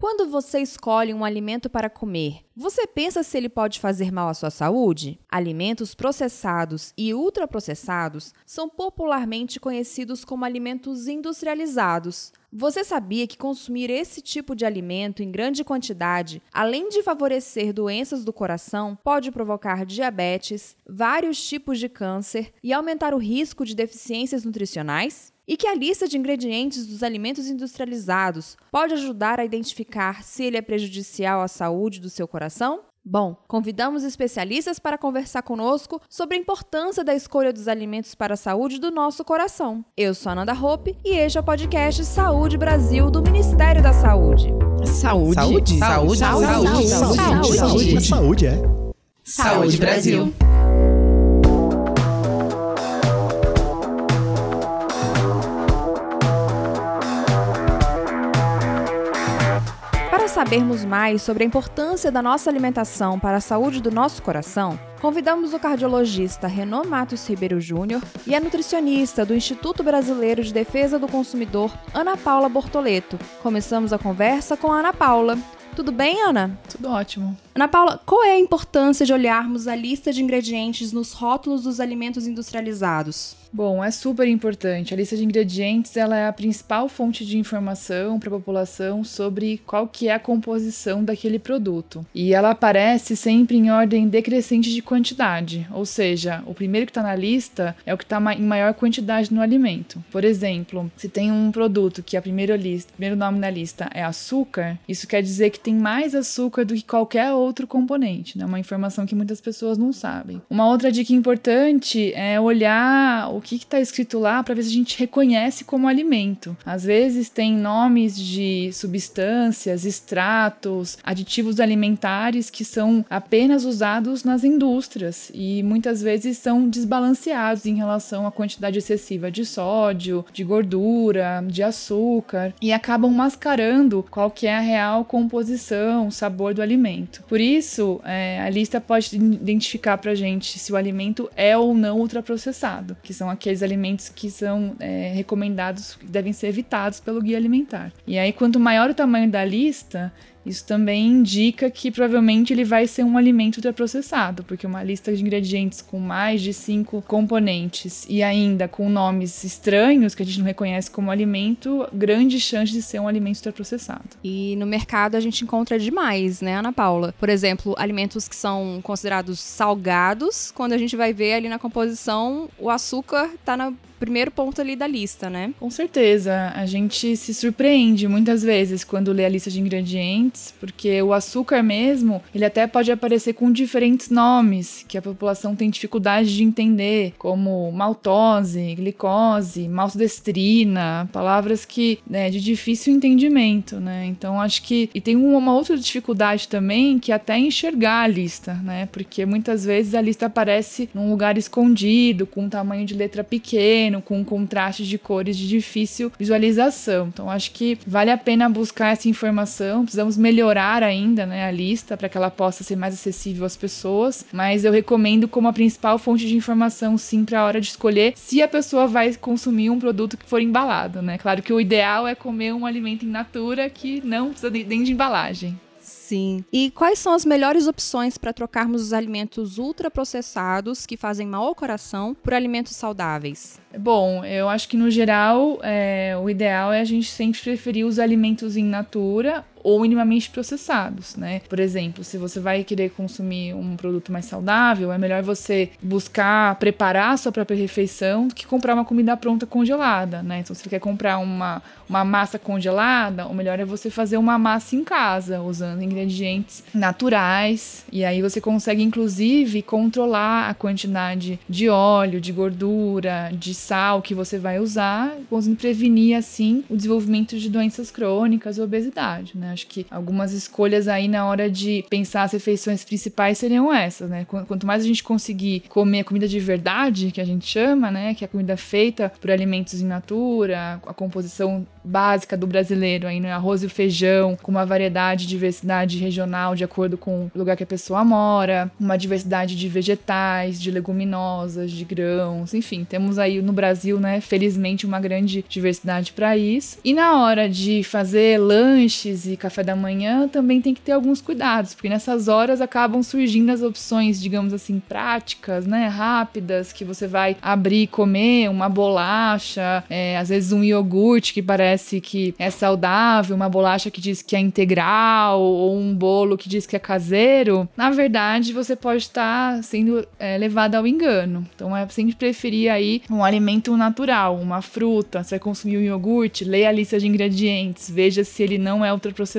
Quando você escolhe um alimento para comer, você pensa se ele pode fazer mal à sua saúde? Alimentos processados e ultraprocessados são popularmente conhecidos como alimentos industrializados. Você sabia que consumir esse tipo de alimento em grande quantidade, além de favorecer doenças do coração, pode provocar diabetes, vários tipos de câncer e aumentar o risco de deficiências nutricionais? E que a lista de ingredientes dos alimentos industrializados pode ajudar a identificar se ele é prejudicial à saúde do seu coração? Bom, convidamos especialistas para conversar conosco sobre a importância da escolha dos alimentos para a saúde do nosso coração. Eu sou a Nanda Hope e este é o podcast Saúde Brasil do Ministério da Saúde. Saúde? Saúde? Saúde? Saúde? Saúde? Saúde? Saúde? Saúde, é. Saúde Brasil. Sabermos mais sobre a importância da nossa alimentação para a saúde do nosso coração, convidamos o cardiologista Renan Matos Ribeiro Júnior e a nutricionista do Instituto Brasileiro de Defesa do Consumidor, Ana Paula Bortoleto. Começamos a conversa com a Ana Paula. Tudo bem, Ana? Tudo ótimo. Ana Paula, qual é a importância de olharmos a lista de ingredientes nos rótulos dos alimentos industrializados? Bom, é super importante. A lista de ingredientes ela é a principal fonte de informação para a população sobre qual que é a composição daquele produto. E ela aparece sempre em ordem decrescente de quantidade, ou seja, o primeiro que está na lista é o que está em maior quantidade no alimento. Por exemplo, se tem um produto que a primeira lista, primeiro nome na lista é açúcar, isso quer dizer que tem mais açúcar do que qualquer outro componente, né? Uma informação que muitas pessoas não sabem. Uma outra dica importante é olhar o que está escrito lá para ver se a gente reconhece como alimento. Às vezes tem nomes de substâncias, extratos, aditivos alimentares que são apenas usados nas indústrias e muitas vezes são desbalanceados em relação à quantidade excessiva de sódio, de gordura, de açúcar e acabam mascarando qual que é a real composição, sabor do alimento. Por isso, é, a lista pode identificar para gente se o alimento é ou não ultraprocessado, que são aqueles alimentos que são é, recomendados, devem ser evitados pelo guia alimentar. E aí, quanto maior o tamanho da lista, isso também indica que provavelmente ele vai ser um alimento ultraprocessado, porque uma lista de ingredientes com mais de cinco componentes e ainda com nomes estranhos que a gente não reconhece como alimento, grande chance de ser um alimento ultraprocessado. E no mercado a gente encontra demais, né, Ana Paula? Por exemplo, alimentos que são considerados salgados, quando a gente vai ver ali na composição, o açúcar está na primeiro ponto ali da lista, né? Com certeza. A gente se surpreende muitas vezes quando lê a lista de ingredientes, porque o açúcar mesmo, ele até pode aparecer com diferentes nomes que a população tem dificuldade de entender, como maltose, glicose, maltodestrina, palavras que, né, de difícil entendimento, né? Então acho que e tem uma outra dificuldade também que é até enxergar a lista, né? Porque muitas vezes a lista aparece num lugar escondido, com um tamanho de letra pequeno, com contrastes de cores de difícil visualização. Então acho que vale a pena buscar essa informação. Precisamos melhorar ainda né, a lista para que ela possa ser mais acessível às pessoas, mas eu recomendo como a principal fonte de informação sim para a hora de escolher se a pessoa vai consumir um produto que for embalado, né? Claro que o ideal é comer um alimento in natura que não precisa nem de embalagem. Sim. E quais são as melhores opções para trocarmos os alimentos ultraprocessados que fazem mal ao coração por alimentos saudáveis? Bom, eu acho que no geral é, o ideal é a gente sempre preferir os alimentos in natura ou minimamente processados, né? Por exemplo, se você vai querer consumir um produto mais saudável, é melhor você buscar preparar a sua própria refeição do que comprar uma comida pronta congelada, né? Então, se você quer comprar uma, uma massa congelada, o melhor é você fazer uma massa em casa, usando ingredientes naturais, e aí você consegue, inclusive, controlar a quantidade de óleo, de gordura, de sal que você vai usar, conseguindo prevenir, assim, o desenvolvimento de doenças crônicas e obesidade, né? Acho que algumas escolhas aí na hora de pensar as refeições principais seriam essas, né? Quanto mais a gente conseguir comer a comida de verdade, que a gente chama, né? Que é a comida feita por alimentos in natura, a composição básica do brasileiro aí, né? Arroz e feijão, com uma variedade diversidade regional de acordo com o lugar que a pessoa mora, uma diversidade de vegetais, de leguminosas, de grãos, enfim, temos aí no Brasil, né, felizmente uma grande diversidade para isso. E na hora de fazer lanches e café da manhã também tem que ter alguns cuidados, porque nessas horas acabam surgindo as opções, digamos assim, práticas, né, rápidas, que você vai abrir e comer uma bolacha, é, às vezes um iogurte que parece que é saudável, uma bolacha que diz que é integral, ou um bolo que diz que é caseiro, na verdade você pode estar sendo é, levado ao engano. Então é sempre preferir aí um alimento natural, uma fruta. Você vai consumir um iogurte, leia a lista de ingredientes, veja se ele não é ultraprocessado.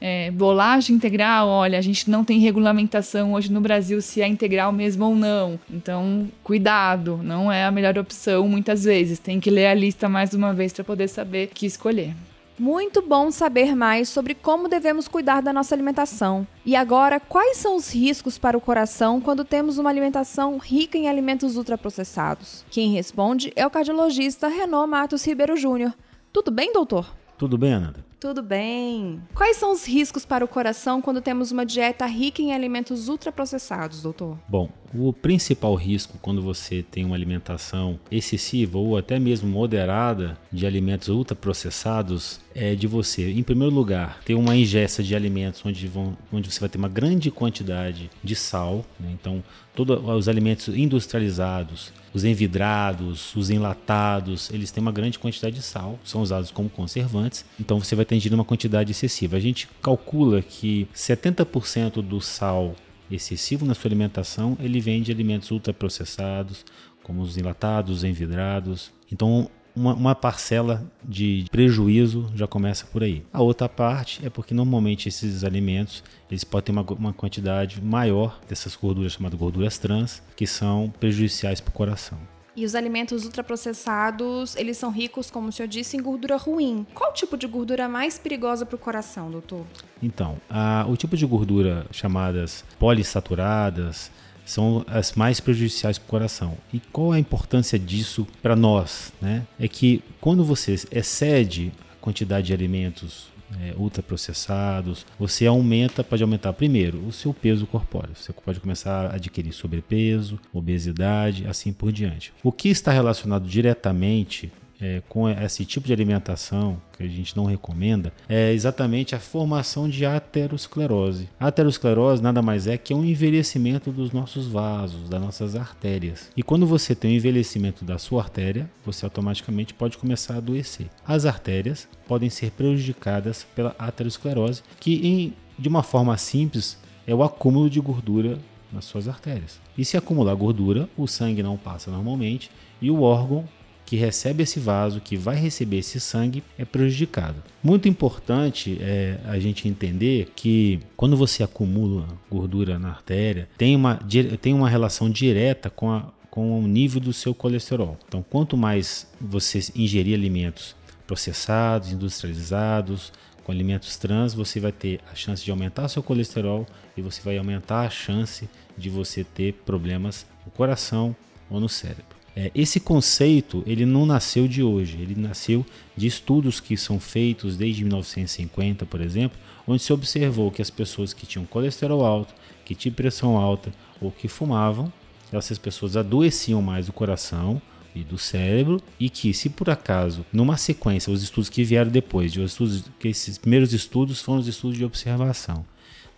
É, bolacha integral, olha, a gente não tem regulamentação hoje no Brasil se é integral mesmo ou não. Então, cuidado, não é a melhor opção muitas vezes. Tem que ler a lista mais uma vez para poder saber o que escolher. Muito bom saber mais sobre como devemos cuidar da nossa alimentação. E agora, quais são os riscos para o coração quando temos uma alimentação rica em alimentos ultraprocessados? Quem responde é o cardiologista Renan Matos Ribeiro Júnior. Tudo bem, doutor? Tudo bem, Ananda? Tudo bem. Quais são os riscos para o coração quando temos uma dieta rica em alimentos ultraprocessados, doutor? Bom, o principal risco quando você tem uma alimentação excessiva ou até mesmo moderada de alimentos ultraprocessados é de você, em primeiro lugar, ter uma ingesta de alimentos onde, vão, onde você vai ter uma grande quantidade de sal. Né? Então, todos os alimentos industrializados, os envidrados, os enlatados, eles têm uma grande quantidade de sal, são usados como conservantes, então você vai ter uma quantidade excessiva. A gente calcula que 70% do sal excessivo na sua alimentação, ele vem de alimentos ultraprocessados, como os enlatados, os envidrados. Então, uma, uma, parcela de prejuízo já começa por aí. A outra parte é porque normalmente esses alimentos eles podem ter uma, uma quantidade maior dessas gorduras chamadas gorduras trans, que são prejudiciais para o coração. E os alimentos ultraprocessados, eles são ricos, como o senhor disse, em gordura ruim. Qual tipo de gordura mais perigosa para o coração, doutor? Então, a, o tipo de gordura chamadas polissaturadas, são as mais prejudiciais para o coração. E qual a importância disso para nós? Né? É que quando você excede a quantidade de alimentos é, ultraprocessados, você aumenta, pode aumentar primeiro o seu peso corpóreo. Você pode começar a adquirir sobrepeso, obesidade, assim por diante. O que está relacionado diretamente é, com esse tipo de alimentação que a gente não recomenda é exatamente a formação de aterosclerose. A aterosclerose nada mais é que um envelhecimento dos nossos vasos, das nossas artérias. E quando você tem um envelhecimento da sua artéria, você automaticamente pode começar a adoecer. As artérias podem ser prejudicadas pela aterosclerose, que em, de uma forma simples é o acúmulo de gordura nas suas artérias. E se acumular gordura, o sangue não passa normalmente e o órgão que recebe esse vaso, que vai receber esse sangue, é prejudicado. Muito importante é a gente entender que quando você acumula gordura na artéria, tem uma, tem uma relação direta com, a, com o nível do seu colesterol. Então, quanto mais você ingerir alimentos processados, industrializados, com alimentos trans, você vai ter a chance de aumentar seu colesterol e você vai aumentar a chance de você ter problemas no coração ou no cérebro. É, esse conceito ele não nasceu de hoje, ele nasceu de estudos que são feitos desde 1950, por exemplo, onde se observou que as pessoas que tinham colesterol alto, que tinham pressão alta ou que fumavam, essas pessoas adoeciam mais do coração e do cérebro e que se por acaso numa sequência os estudos que vieram depois de estudos que esses primeiros estudos foram os estudos de observação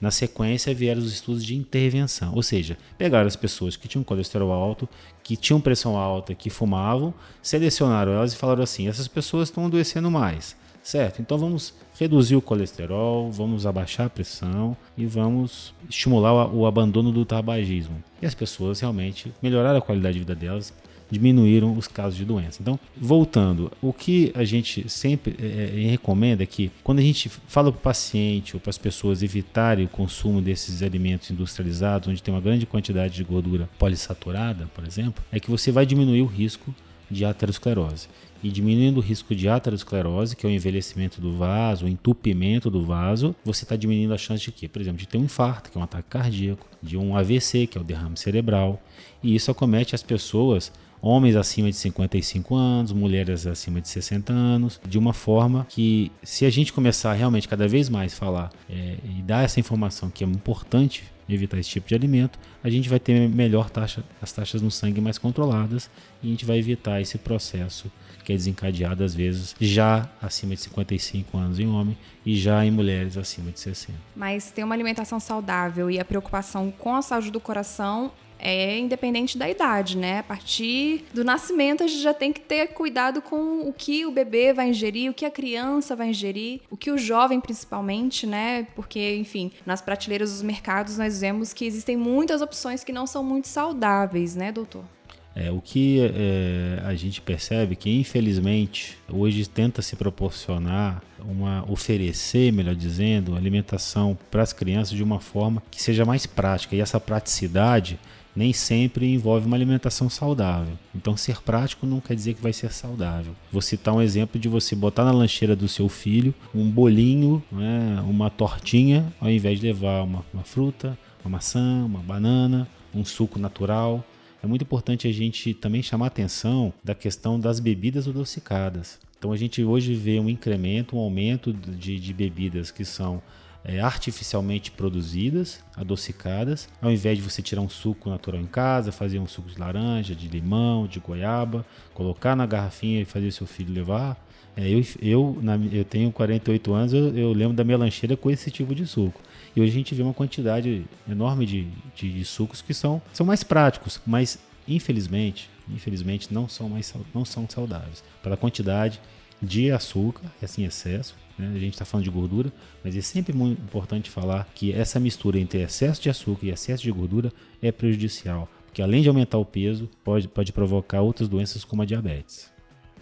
na sequência vieram os estudos de intervenção, ou seja, pegaram as pessoas que tinham colesterol alto, que tinham pressão alta, que fumavam, selecionaram elas e falaram assim: essas pessoas estão adoecendo mais, certo? Então vamos reduzir o colesterol, vamos abaixar a pressão e vamos estimular o abandono do tabagismo. E as pessoas realmente melhoraram a qualidade de vida delas, diminuíram os casos de doença. Então, voltando, o que a gente sempre é, é recomenda é que quando a gente fala para o paciente ou para as pessoas evitarem o consumo desses alimentos industrializados, onde tem uma grande quantidade de gordura polissaturada, por exemplo, é que você vai diminuir o risco de aterosclerose. E diminuindo o risco de aterosclerose, que é o envelhecimento do vaso, o entupimento do vaso, você está diminuindo a chance de quê? Por exemplo, de ter um infarto, que é um ataque cardíaco, de um AVC, que é o derrame cerebral. E isso acomete as pessoas homens acima de 55 anos, mulheres acima de 60 anos, de uma forma que, se a gente começar realmente cada vez mais falar é, e dar essa informação que é importante evitar esse tipo de alimento, a gente vai ter melhor taxa, as taxas no sangue mais controladas e a gente vai evitar esse processo que é desencadeado às vezes já acima de 55 anos em homem e já em mulheres acima de 60. Mas ter uma alimentação saudável e a preocupação com a saúde do coração é independente da idade, né? A partir do nascimento a gente já tem que ter cuidado com o que o bebê vai ingerir, o que a criança vai ingerir, o que o jovem principalmente, né? Porque, enfim, nas prateleiras dos mercados nós vemos que existem muitas opções que não são muito saudáveis, né, doutor? É, o que é, a gente percebe que, infelizmente, hoje tenta se proporcionar uma oferecer, melhor dizendo, alimentação para as crianças de uma forma que seja mais prática. E essa praticidade nem sempre envolve uma alimentação saudável. Então, ser prático não quer dizer que vai ser saudável. Vou citar um exemplo de você botar na lancheira do seu filho um bolinho, né, uma tortinha, ao invés de levar uma, uma fruta, uma maçã, uma banana, um suco natural. É muito importante a gente também chamar atenção da questão das bebidas adocicadas. Então a gente hoje vê um incremento, um aumento de, de bebidas que são é, artificialmente produzidas, adocicadas, ao invés de você tirar um suco natural em casa, fazer um suco de laranja, de limão, de goiaba, colocar na garrafinha e fazer seu filho levar. É, eu, eu, na, eu tenho 48 anos, eu, eu, lembro da minha lancheira com esse tipo de suco. E hoje a gente vê uma quantidade enorme de, de, de sucos que são, são mais práticos, mas infelizmente, infelizmente não são mais não são saudáveis. Pela quantidade de açúcar, assim, excesso, né? A gente está falando de gordura, mas é sempre muito importante falar que essa mistura entre excesso de açúcar e excesso de gordura é prejudicial, porque além de aumentar o peso, pode, pode provocar outras doenças como a diabetes.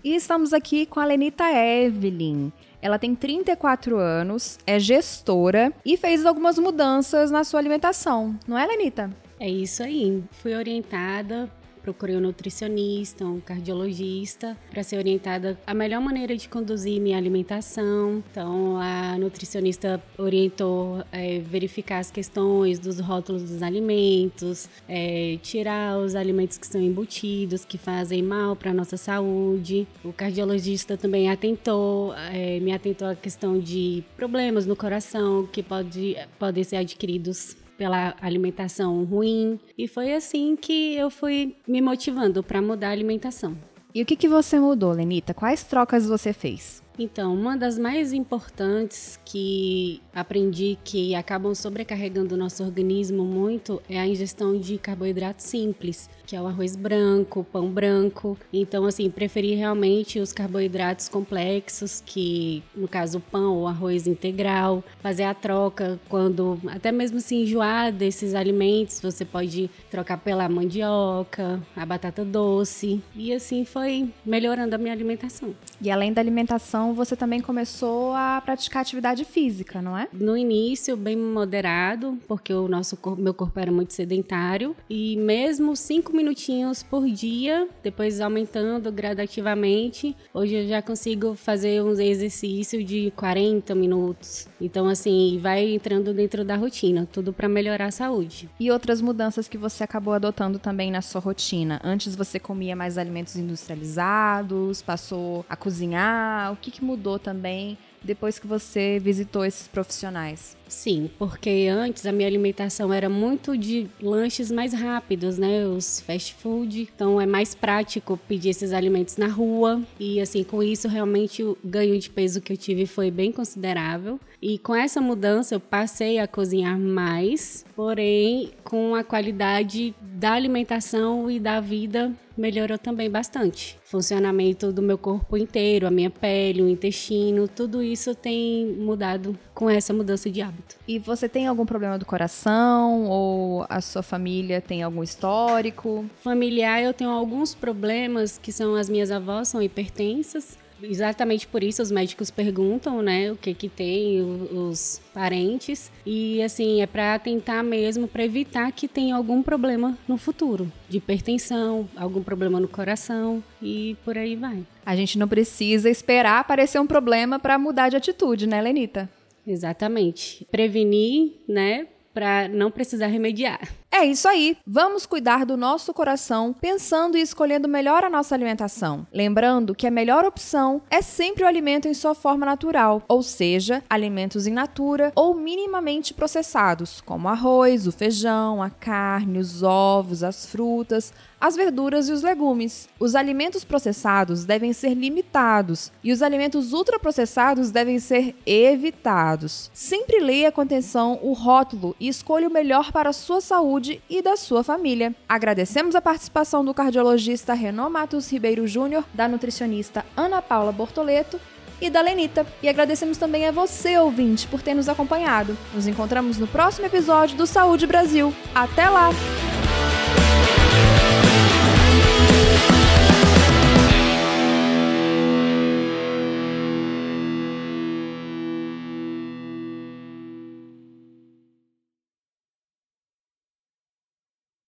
E estamos aqui com a Lenita Evelyn. Ela tem 34 anos, é gestora e fez algumas mudanças na sua alimentação, não é, Lenita? É isso aí. Fui orientada procurei um nutricionista, um cardiologista, para ser orientada a melhor maneira de conduzir minha alimentação. Então, a nutricionista orientou é, verificar as questões dos rótulos dos alimentos, é, tirar os alimentos que são embutidos, que fazem mal para a nossa saúde. O cardiologista também atentou, é, me atentou à questão de problemas no coração que pode, podem ser adquiridos pela alimentação ruim. E foi assim que eu fui me motivando para mudar a alimentação. E o que, que você mudou, Lenita? Quais trocas você fez? Então, uma das mais importantes que aprendi que acabam sobrecarregando o nosso organismo muito é a ingestão de carboidratos simples, que é o arroz branco, pão branco. Então, assim, preferi realmente os carboidratos complexos, que no caso o pão ou arroz integral, fazer a troca quando até mesmo se enjoar desses alimentos, você pode trocar pela mandioca, a batata doce, e assim foi melhorando a minha alimentação. E além da alimentação, então você também começou a praticar atividade física, não é? No início, bem moderado, porque o nosso corpo, meu corpo era muito sedentário. E mesmo cinco minutinhos por dia, depois aumentando gradativamente, hoje eu já consigo fazer um exercício de 40 minutos. Então, assim, vai entrando dentro da rotina, tudo para melhorar a saúde. E outras mudanças que você acabou adotando também na sua rotina? Antes você comia mais alimentos industrializados, passou a cozinhar, o que, que mudou também depois que você visitou esses profissionais? Sim, porque antes a minha alimentação era muito de lanches mais rápidos, né? Os fast food. Então é mais prático pedir esses alimentos na rua. E assim, com isso, realmente o ganho de peso que eu tive foi bem considerável. E com essa mudança, eu passei a cozinhar mais, porém com a qualidade da alimentação e da vida melhorou também bastante. Funcionamento do meu corpo inteiro, a minha pele, o intestino, tudo isso tem mudado com essa mudança de hábito. E você tem algum problema do coração ou a sua família tem algum histórico? Familiar, eu tenho alguns problemas que são as minhas avós são hipertensas Exatamente por isso os médicos perguntam, né, o que que tem os parentes e assim é para tentar mesmo para evitar que tenha algum problema no futuro, de hipertensão, algum problema no coração e por aí vai. A gente não precisa esperar aparecer um problema para mudar de atitude, né, Lenita? Exatamente. Prevenir, né, para não precisar remediar. É isso aí. Vamos cuidar do nosso coração, pensando e escolhendo melhor a nossa alimentação. Lembrando que a melhor opção é sempre o alimento em sua forma natural, ou seja, alimentos in natura ou minimamente processados, como arroz, o feijão, a carne, os ovos, as frutas, as verduras e os legumes. Os alimentos processados devem ser limitados e os alimentos ultraprocessados devem ser evitados. Sempre leia com atenção o rótulo e escolha o melhor para a sua saúde e da sua família. Agradecemos a participação do cardiologista Renan Matos Ribeiro Júnior, da nutricionista Ana Paula Bortoleto e da Lenita. E agradecemos também a você, ouvinte, por ter nos acompanhado. Nos encontramos no próximo episódio do Saúde Brasil. Até lá!